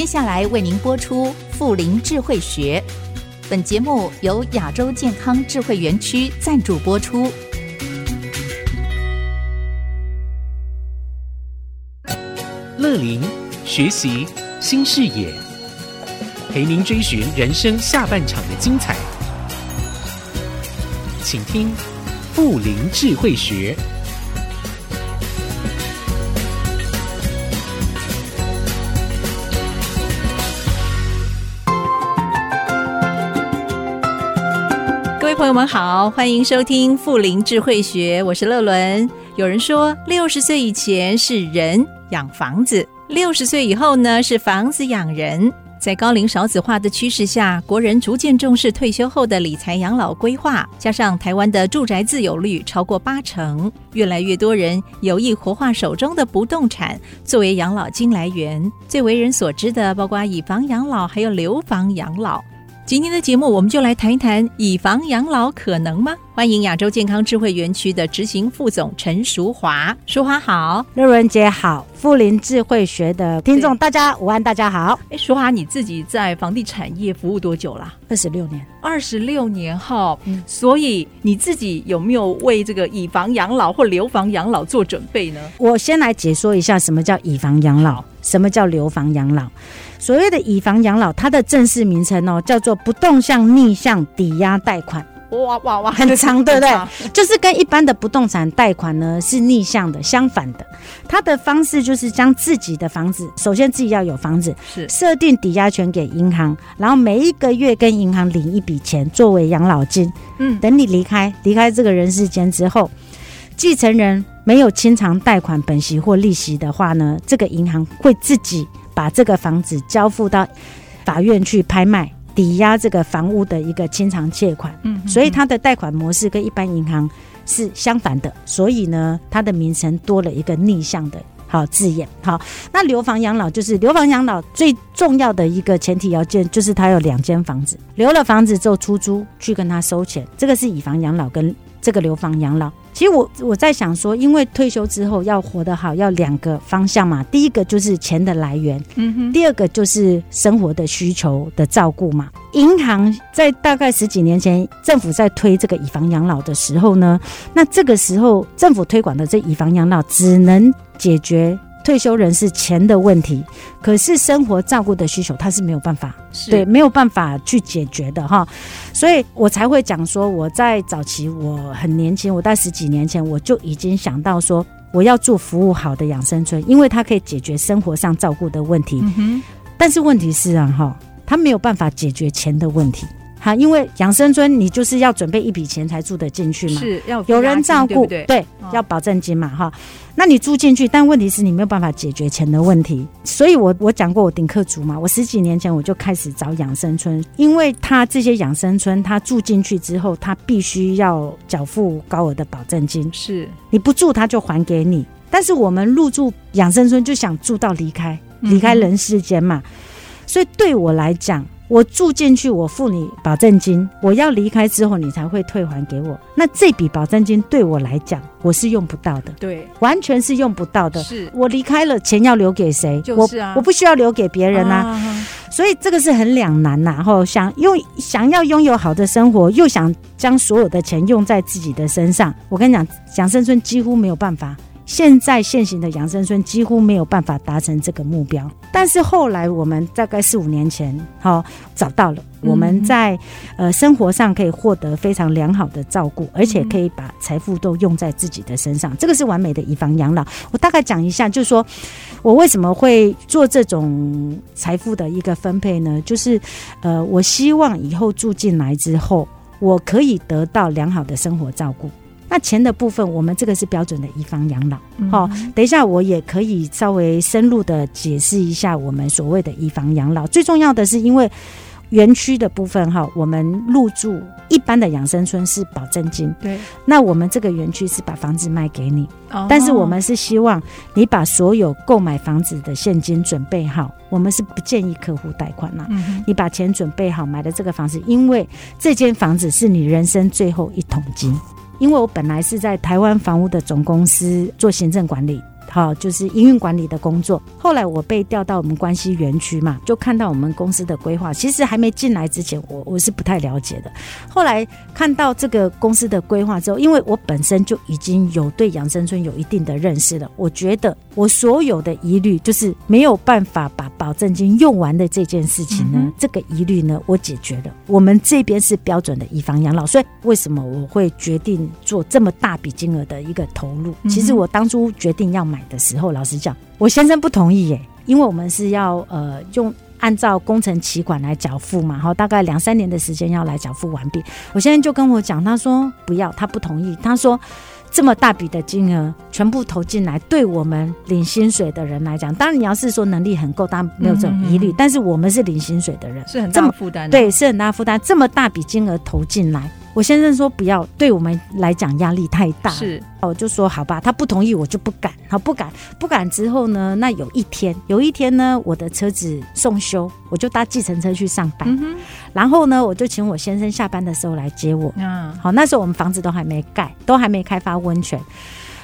接下来为您播出富龄智慧学。本节目由亚洲健康智慧园区赞助播出。乐林学习新视野，陪您追寻人生下半场的精彩。请听富龄智慧学。朋友们好，欢迎收听富林智慧学，我是乐伦。有人说，六十岁以前是人养房子，六十岁以后呢是房子养人。在高龄少子化的趋势下，国人逐渐重视退休后的理财养老规划，加上台湾的住宅自有率超过八成，越来越多人有意活化手中的不动产作为养老金来源。最为人所知的，包括以房养老，还有留房养老。今天的节目，我们就来谈一谈以房养老可能吗？欢迎亚洲健康智慧园区的执行副总陈淑华，淑华好，乐文姐好，富林智慧学的听众大家午安，大家好。哎，淑华，你自己在房地产业服务多久了？二十六年，二十六年哈。嗯，所以你自己有没有为这个以房养老或留房养老做准备呢？我先来解说一下什么叫以房养老，什么叫留房养老。所谓的以房养老，它的正式名称哦，叫做不动向逆向抵押贷款。哇哇哇，很长，对不对？就是跟一般的不动产贷款呢是逆向的，相反的。它的方式就是将自己的房子，首先自己要有房子，是设定抵押权给银行，然后每一个月跟银行领一笔钱作为养老金。嗯，等你离开离开这个人世间之后，继承人没有清偿贷款本息或利息的话呢，这个银行会自己。把这个房子交付到法院去拍卖，抵押这个房屋的一个清偿借款。嗯，所以它的贷款模式跟一般银行是相反的。所以呢，它的名称多了一个逆向的好字眼。好，那留房养老就是留房养老最重要的一个前提条件，就是他有两间房子，留了房子之后出租去跟他收钱，这个是以房养老跟这个留房养老。其实我我在想说，因为退休之后要活得好，要两个方向嘛。第一个就是钱的来源，嗯哼。第二个就是生活的需求的照顾嘛。银行在大概十几年前，政府在推这个以房养老的时候呢，那这个时候政府推广的这以房养老只能解决。退休人士钱的问题，可是生活照顾的需求，他是没有办法，对，没有办法去解决的哈，所以我才会讲说，我在早期我很年轻，我在十几年前我就已经想到说，我要做服务好的养生村，因为它可以解决生活上照顾的问题，但是问题是啊哈，它没有办法解决钱的问题。好，因为养生村你就是要准备一笔钱才住得进去嘛，是要有人照顾，对对？对，要保证金嘛，哈。那你住进去，但问题是你没有办法解决钱的问题。所以我我讲过，我顶客族嘛，我十几年前我就开始找养生村，因为他这些养生村，他住进去之后，他必须要缴付高额的保证金，是你不住他就还给你。但是我们入住养生村就想住到离开，离开人世间嘛，嗯、所以对我来讲。我住进去，我付你保证金，我要离开之后，你才会退还给我。那这笔保证金对我来讲，我是用不到的，对，完全是用不到的。是我离开了，钱要留给谁？就是啊，我我不需要留给别人啊。啊所以这个是很两难呐。然后想用想要拥有好的生活，又想将所有的钱用在自己的身上。我跟你讲，蒋生春几乎没有办法。现在现行的养生村几乎没有办法达成这个目标，但是后来我们大概四五年前，好、哦、找到了，我们在呃生活上可以获得非常良好的照顾，而且可以把财富都用在自己的身上，这个是完美的以房养老。我大概讲一下，就是说我为什么会做这种财富的一个分配呢？就是呃，我希望以后住进来之后，我可以得到良好的生活照顾。那钱的部分，我们这个是标准的以房养老。好、等一下我也可以稍微深入的解释一下我们所谓的以房养老。最重要的是，因为园区的部分哈，我们入住一般的养生村是保证金。对。那我们这个园区是把房子卖给你，哦、但是我们是希望你把所有购买房子的现金准备好。我们是不建议客户贷款呐。嗯、你把钱准备好，买的这个房子，因为这间房子是你人生最后一桶金。因为我本来是在台湾房屋的总公司做行政管理好，就是营运管理的工作。后来我被调到我们关西园区嘛，就看到我们公司的规划。其实还没进来之前，我我是不太了解的。后来看到这个公司的规划之后，因为我本身就已经有对养生村有一定的认识了，我觉得我所有的疑虑就是没有办法把保证金用完的这件事情呢，嗯、这个疑虑呢，我解决了。我们这边是标准的以房养老，所以为什么我会决定做这么大笔金额的一个投入？其实我当初决定要买的时候，老实讲，我先生不同意耶，因为我们是要呃用按照工程期款来缴付嘛，好，大概两三年的时间要来缴付完毕。我现在就跟我讲，他说不要，他不同意，他说。这么大笔的金额全部投进来，对我们领薪水的人来讲，当然你要是说能力很够，当然没有这种疑虑。嗯嗯嗯，但是我们是领薪水的人，是很大负担的，对，是很大负担。这么大笔金额投进来。我先生说不要，对我们来讲压力太大。是，我就说好吧，他不同意，我就不敢。好，不敢，不敢之后呢，那有一天，有一天呢，我的车子送修，我就搭计程车去上班。嗯、然后呢，我就请我先生下班的时候来接我。嗯，好，那时候我们房子都还没盖，都还没开发温泉。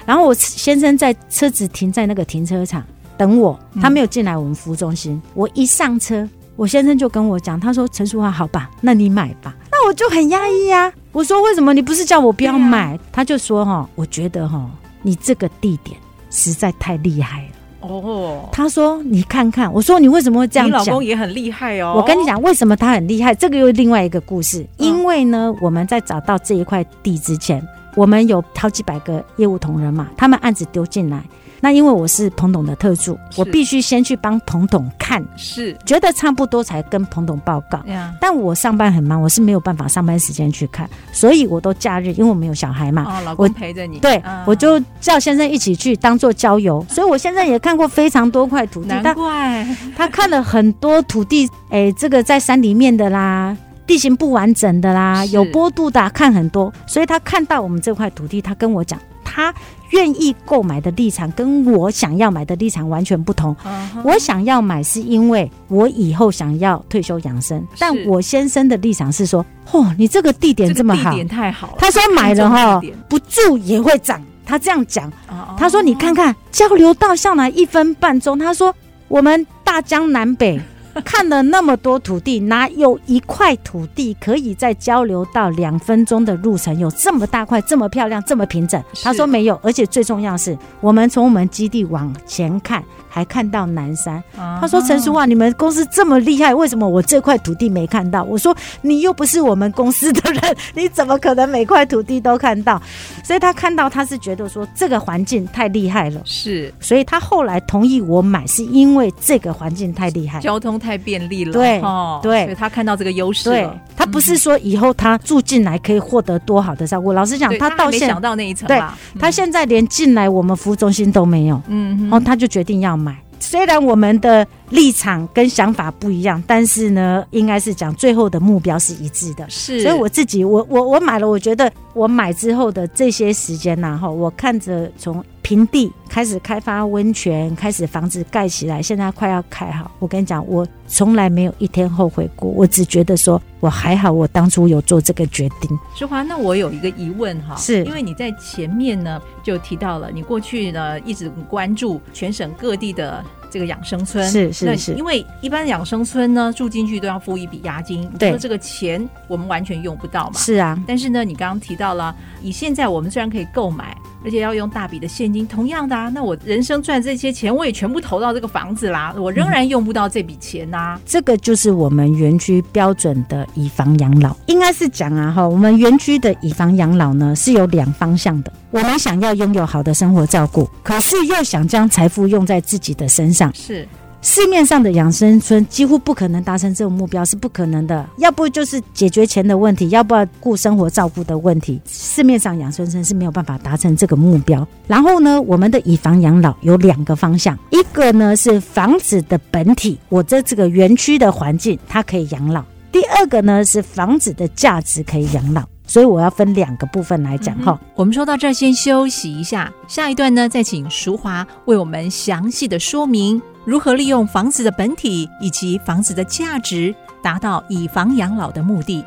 然后我先生在车子停在那个停车场等我，他没有进来我们服务中心。嗯、我一上车，我先生就跟我讲，他说：“陈淑华，好吧，那你买吧。”我就很压抑呀，我说，为什么你不是叫我不要买？啊、他就说哈，我觉得哈，你这个地点实在太厉害了哦。他说你看看，我说你为什么会这样讲？你老公也很厉害哦。我跟你讲，为什么他很厉害？这个又另外一个故事。因为呢，我们在找到这一块地之前，我们有好几百个业务同仁嘛，他们案子丢进来。那因为我是彭董的特助，我必须先去帮彭董看，是觉得差不多才跟彭董报告。但我上班很忙，我是没有办法上班时间去看，所以我都假日，因为我没有小孩嘛，哦，老公陪着你，对，我就叫先生一起去当做郊游。所以我现在也看过非常多块土地，难怪他，他看了很多土地，哎，这个在山里面的啦，地形不完整的啦，有坡度的，看很多，所以他看到我们这块土地，他跟我讲。他愿意购买的立场跟我想要买的立场完全不同。Uh-huh. 我想要买是因为我以后想要退休养生，但我先生的立场是说：嚯，你这个地点这么好，地点太好了。他说买了哈，不住也会涨。他这样讲。Uh-huh. 他说你看看交流道向来一分半钟。他说我们大江南北。看了那么多土地，哪有一块土地可以在交流到两分钟的路程有这么大块、这么漂亮、这么平整？他说没有，而且最重要的是，我们从我们基地往前看。还看到南山，他说：“陈淑桦，你们公司这么厉害，为什么我这块土地没看到？”我说：“你又不是我们公司的人，你怎么可能每块土地都看到？”所以他看到，他是觉得说这个环境太厉害了，是，所以他后来同意我买，是因为这个环境太厉害，交通太便利了，对，哦、对，所以他看到这个优势，对，他不是说以后他住进来可以获得多好的照顾。老实讲，他到现在没想到那一层，对，他现在连进来我们服务中心都没有，嗯，然后他就决定要买。虽然我们的立场跟想法不一样，但是呢，应该是讲最后的目标是一致的。是，所以我自己，我我我买了，我觉得我买之后的这些时间呐，哈，我看着从平地开始开发温泉，开始房子盖起来，现在快要开好。我跟你讲，我从来没有一天后悔过，我只觉得说我还好，我当初有做这个决定。淑华，那我有一个疑问哈，是因为你在前面呢就提到了，你过去呢一直关注全省各地的。这个养生村是是是，因为一般养生村呢住进去都要付一笔押金，对，说这个钱我们完全用不到嘛。是啊，但是呢，你刚刚提到了，以现在我们虽然可以购买，而且要用大笔的现金，同样的啊，那我人生赚这些钱，我也全部投到这个房子啦，我仍然用不到这笔钱呐、啊嗯。这个就是我们园区标准的以房养老，应该是讲啊哈，我们园区的以房养老呢是有两方向的。我们想要拥有好的生活照顾，可是又想将财富用在自己的身上。是市面上的养生村几乎不可能达成这种目标，是不可能的。要不就是解决钱的问题，要不要顾生活照顾的问题。市面上养生村是没有办法达成这个目标。然后呢，我们的以房养老有两个方向，一个呢是房子的本体，我在这个园区的环境它可以养老；第二个呢是房子的价值可以养老。所以我要分两个部分来讲哈、嗯。我们说到这儿，先休息一下，下一段呢，再请淑华为我们详细的说明如何利用房子的本体以及房子的价值，达到以房养老的目的。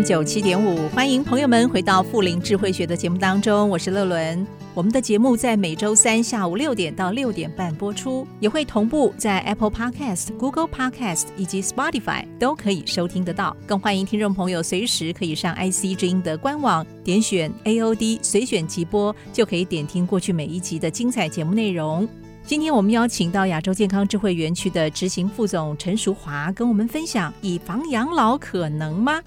FM 九七点五，欢迎朋友们回到富林智慧学的节目当中，我是乐伦。我们的节目在每周三下午六点到六点半播出，也会同步在 Apple Podcast、Google Podcast 以及 Spotify 都可以收听得到。更欢迎听众朋友随时可以上 IC 之音的官网，点选 AOD 随选即播，就可以点听过去每一集的精彩节目内容。今天我们邀请到亚洲健康智慧园区的执行副总陈淑华，跟我们分享以房养老可能吗？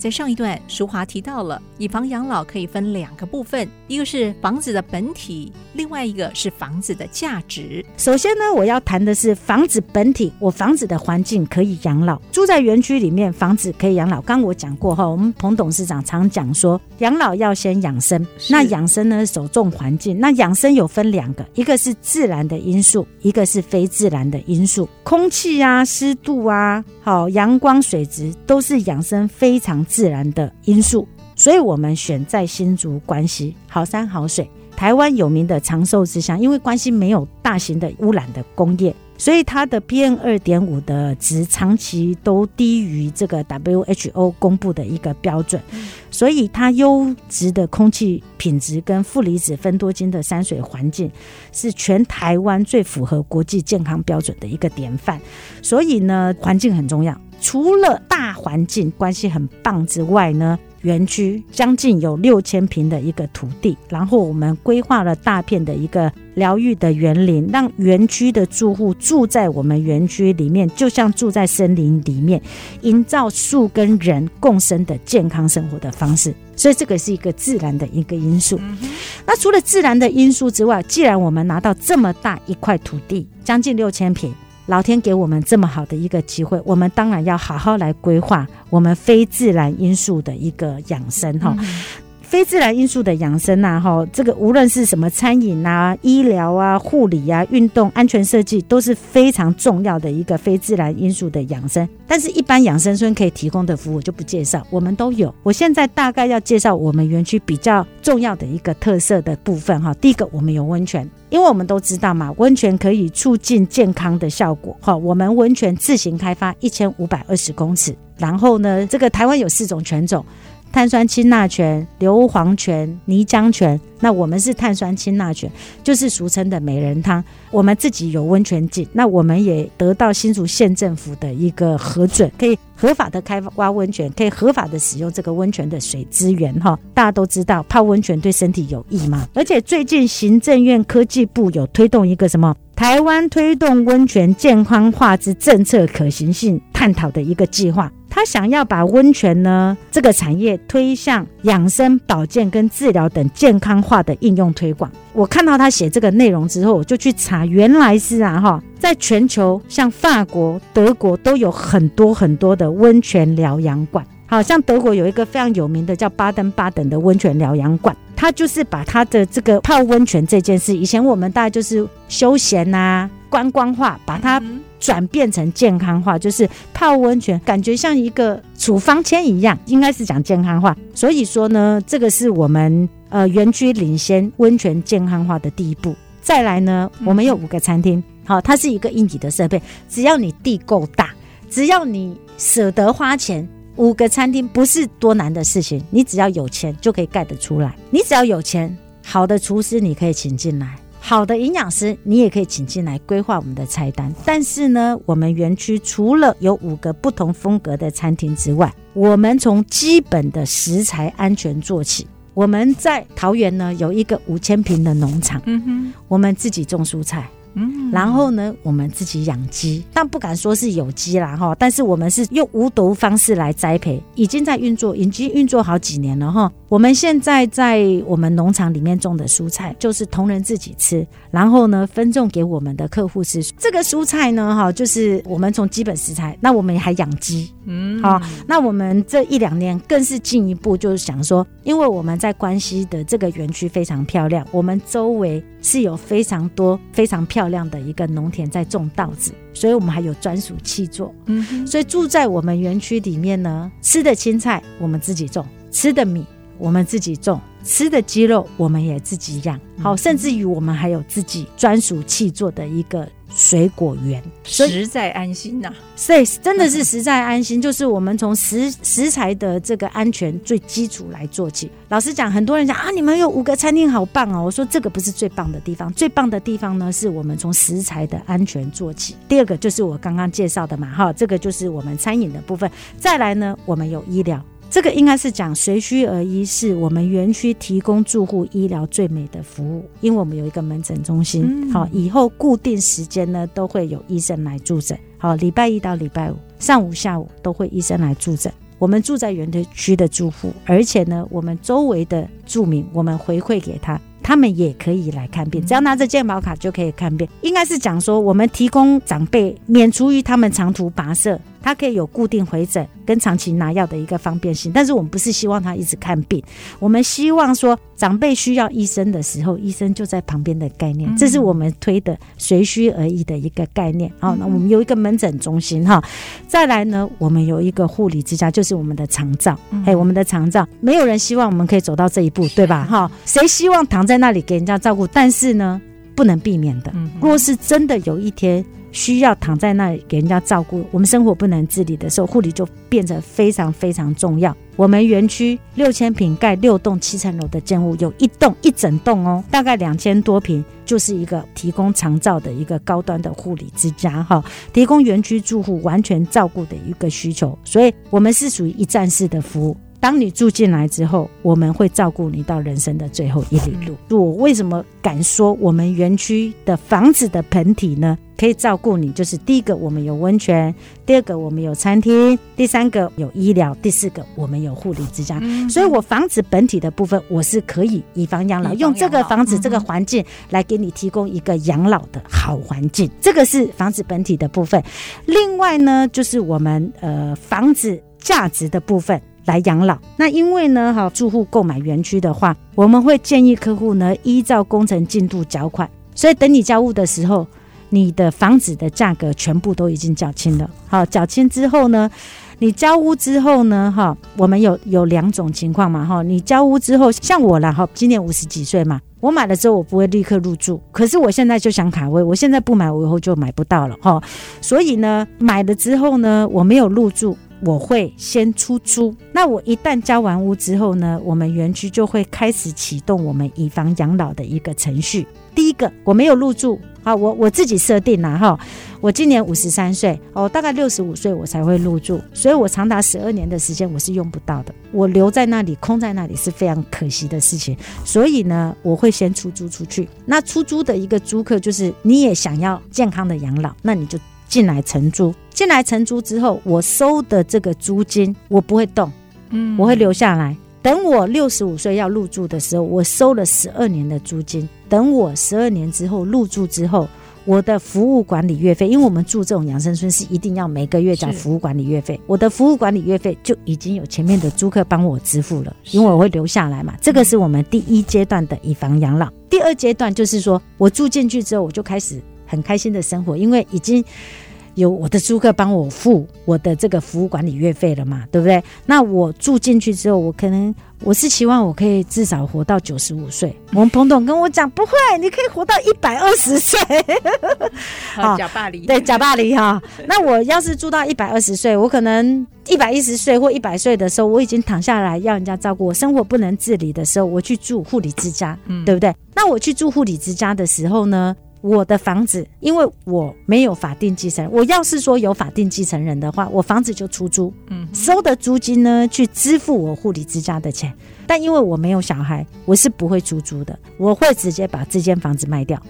在上一段，淑华提到了以房养老可以分两个部分，一个是房子的本体，另外一个是房子的价值。首先呢，我要谈的是房子本体，我房子的环境可以养老，住在园区里面，房子可以养老。刚我讲过哈，我们彭董事长常讲说，养老要先养生。那养生呢，首重环境。那养生有分两个，一个是自然的因素，一个是非自然的因素。空气啊，湿度啊，好，阳光、水质都是养生非常。自然的因素，所以我们选在新竹关西，好山好水，台湾有名的长寿之乡。因为关西没有大型的污染的工业，所以它的 PM 二点五的值长期都低于这个 WHO 公布的一个标准，所以它优质的空气品质跟负离子分多金的山水环境，是全台湾最符合国际健康标准的一个典范。所以呢，环境很重要。除了大环境关系很棒之外呢，园区将近有六千平的一个土地，然后我们规划了大片的一个疗愈的园林，让园区的住户住在我们园区里面，就像住在森林里面，营造树跟人共生的健康生活的方式。所以这个是一个自然的一个因素。那除了自然的因素之外，既然我们拿到这么大一块土地，将近六千平。老天给我们这么好的一个机会，我们当然要好好来规划我们非自然因素的一个养生哈。非自然因素的养生呐，哈，这个无论是什么餐饮啊、医疗啊、护理啊、运动、安全设计，都是非常重要的一个非自然因素的养生。但是，一般养生村可以提供的服务就不介绍，我们都有。我现在大概要介绍我们园区比较重要的一个特色的部分哈。第一个，我们有温泉，因为我们都知道嘛，温泉可以促进健康的效果哈。我们温泉自行开发一千五百二十公尺，然后呢，这个台湾有四种泉种。碳酸氢钠泉、硫磺泉、泥浆泉，那我们是碳酸氢钠泉，就是俗称的美人汤。我们自己有温泉井，那我们也得到新竹县政府的一个核准，可以合法的开挖温泉，可以合法的使用这个温泉的水资源。哈，大家都知道泡温泉对身体有益嘛。而且最近行政院科技部有推动一个什么台湾推动温泉健康化之政策可行性探讨的一个计划。他想要把温泉呢这个产业推向养生、保健跟治疗等健康化的应用推广。我看到他写这个内容之后，我就去查，原来是啊哈，在全球像法国、德国都有很多很多的温泉疗养馆。好像德国有一个非常有名的叫巴登巴登的温泉疗养馆，他就是把他的这个泡温泉这件事，以前我们大概就是休闲啊、观光化，把它。转变成健康化，就是泡温泉，感觉像一个处方签一样，应该是讲健康化。所以说呢，这个是我们呃园区领先温泉健康化的第一步。再来呢，我们有五个餐厅，好，它是一个硬体的设备，只要你地够大，只要你舍得花钱，五个餐厅不是多难的事情，你只要有钱就可以盖得出来。你只要有钱，好的厨师你可以请进来。好的营养师，你也可以请进来规划我们的菜单。但是呢，我们园区除了有五个不同风格的餐厅之外，我们从基本的食材安全做起。我们在桃园呢有一个五千平的农场，嗯哼，我们自己种蔬菜。嗯，然后呢，我们自己养鸡，但不敢说是有机啦哈。但是我们是用无毒方式来栽培，已经在运作，已经运作好几年了哈。我们现在在我们农场里面种的蔬菜，就是同仁自己吃，然后呢分种给我们的客户吃。这个蔬菜呢哈，就是我们从基本食材，那我们还养鸡，嗯，好，那我们这一两年更是进一步就是想说，因为我们在关西的这个园区非常漂亮，我们周围是有非常多非常漂亮。的一个农田在种稻子，所以我们还有专属气作。嗯，所以住在我们园区里面呢，吃的青菜我们自己种，吃的米我们自己种，吃的鸡肉我们也自己养，好，甚至于我们还有自己专属气作的一个水果园，实在安心呐、啊。所以真的是实在安心，就是我们从食食材的这个安全最基础来做起。老实讲，很多人讲啊，你们有五个餐厅好棒哦。我说这个不是最棒的地方，最棒的地方呢，是我们从食材的安全做起。第二个就是我刚刚介绍的嘛，哈，这个就是我们餐饮的部分。再来呢，我们有医疗。这个应该是讲随需而医，是我们园区提供住户医疗最美的服务。因为我们有一个门诊中心，好，以后固定时间呢都会有医生来住诊。好，礼拜一到礼拜五上午、下午都会医生来住诊。我们住在园区的住户，而且呢，我们周围的住民，我们回馈给他。他们也可以来看病，只要拿着健保卡就可以看病。应该是讲说，我们提供长辈免除于他们长途跋涉，他可以有固定回诊跟长期拿药的一个方便性。但是我们不是希望他一直看病，我们希望说长辈需要医生的时候，医生就在旁边的概念。这是我们推的随需而异的一个概念。好，那我们有一个门诊中心哈，再来呢，我们有一个护理之家，就是我们的长照。哎，我们的长照，没有人希望我们可以走到这一步，对吧？哈，谁希望躺在那里给人家照顾？但是呢，不能避免的。若是真的有一天需要躺在那里给人家照顾，我们生活不能自理的时候，护理就变得非常非常重要。我们园区六千平盖六栋七层楼的建物，有一栋一整栋哦，大概两千多平，就是一个提供长照的一个高端的护理之家哈，提供园区住户完全照顾的一个需求。所以，我们是属于一站式的服务。当你住进来之后，我们会照顾你到人生的最后一里路。我为什么敢说我们园区的房子的盆体呢？可以照顾你，就是第一个我们有温泉，第二个我们有餐厅，第三个有医疗，第四个我们有护理之家。嗯、所以，我房子本体的部分，我是可以以房养老，用这个房子这个环境来给你提供一个养老的好环境。这个是房子本体的部分。另外呢，就是我们呃房子价值的部分。来养老，那因为呢，哈，住户购买园区的话，我们会建议客户呢依照工程进度缴款，所以等你交屋的时候，你的房子的价格全部都已经缴清了。好，缴清之后呢，你交屋之后呢，哈，我们有有两种情况嘛，哈，你交屋之后，像我啦，哈，今年五十几岁嘛，我买了之后我不会立刻入住，可是我现在就想卡位，我现在不买，我以后就买不到了，哈，所以呢，买了之后呢，我没有入住。我会先出租，那我一旦交完屋之后呢，我们园区就会开始启动我们以房养老的一个程序。第一个，我没有入住，好，我我自己设定了哈，我今年五十三岁，哦，大概六十五岁我才会入住，所以我长达十二年的时间我是用不到的，我留在那里空在那里是非常可惜的事情，所以呢，我会先出租出去。那出租的一个租客就是你也想要健康的养老，那你就。进来承租，进来承租之后，我收的这个租金我不会动，嗯，我会留下来。等我六十五岁要入住的时候，我收了十二年的租金。等我十二年之后入住之后，我的服务管理月费，因为我们住这种养生村是一定要每个月缴服务管理月费，我的服务管理月费就已经有前面的租客帮我支付了，因为我会留下来嘛。这个是我们第一阶段的以房养老。第二阶段就是说我住进去之后，我就开始。很开心的生活，因为已经有我的租客帮我付我的这个服务管理月费了嘛，对不对？那我住进去之后，我可能我是希望我可以至少活到九十五岁。我们彭董跟我讲，不会，你可以活到一百二十岁。好，假巴黎，对，假巴黎哈。那我要是住到一百二十岁，我可能一百一十岁或一百岁的时候，我已经躺下来要人家照顾我，生活不能自理的时候，我去住护理之家，嗯，对不对？那我去住护理之家的时候呢？我的房子，因为我没有法定继承人，我要是说有法定继承人的话，我房子就出租，嗯，收的租金呢，去支付我护理之家的钱。但因为我没有小孩，我是不会出租的，我会直接把这间房子卖掉，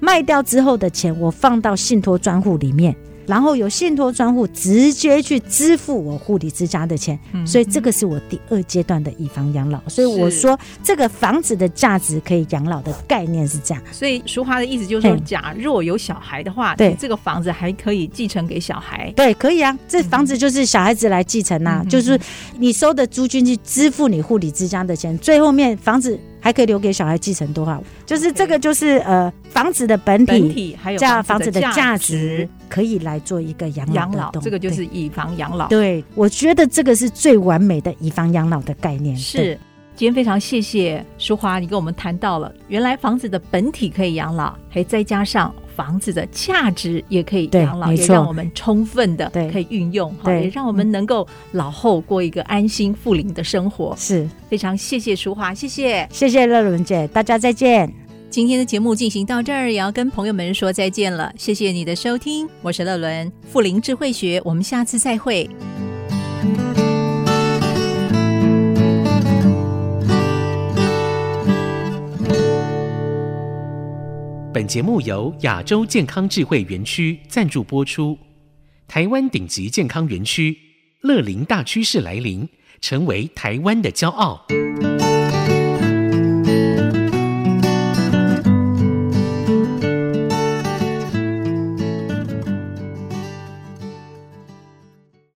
卖掉之后的钱，我放到信托专户里面。然后有信托专户直接去支付我护理之家的钱，嗯、所以这个是我第二阶段的以房养老。所以我说这个房子的价值可以养老的概念是这样。所以淑华的意思就是说，假若有小孩的话，对这个房子还可以继承给小孩。对，可以啊，这房子就是小孩子来继承呐、啊，嗯、就是你收的租金去支付你护理之家的钱，最后面房子。还可以留给小孩继承多少？就是这个，就是呃，房子的本体，本体还有价房子的价值，可以来做一个养老的动。这个就是以房养老。对，我觉得这个是最完美的以房养老的概念。是。今天非常谢谢淑华，你跟我们谈到了原来房子的本体可以养老，还再加上房子的价值也可以养老，也让我们充分的可以运用，好，也让我们能够老后过一个安心富龄的生活。是非常谢谢淑华，谢谢谢谢乐伦姐，大家再见。今天的节目进行到这儿，也要跟朋友们说再见了。谢谢你的收听，我是乐伦，富林智慧学，我们下次再会。本节目由亚洲健康智慧园区赞助播出。台湾顶级健康园区，乐龄大趋势来临，成为台湾的骄傲。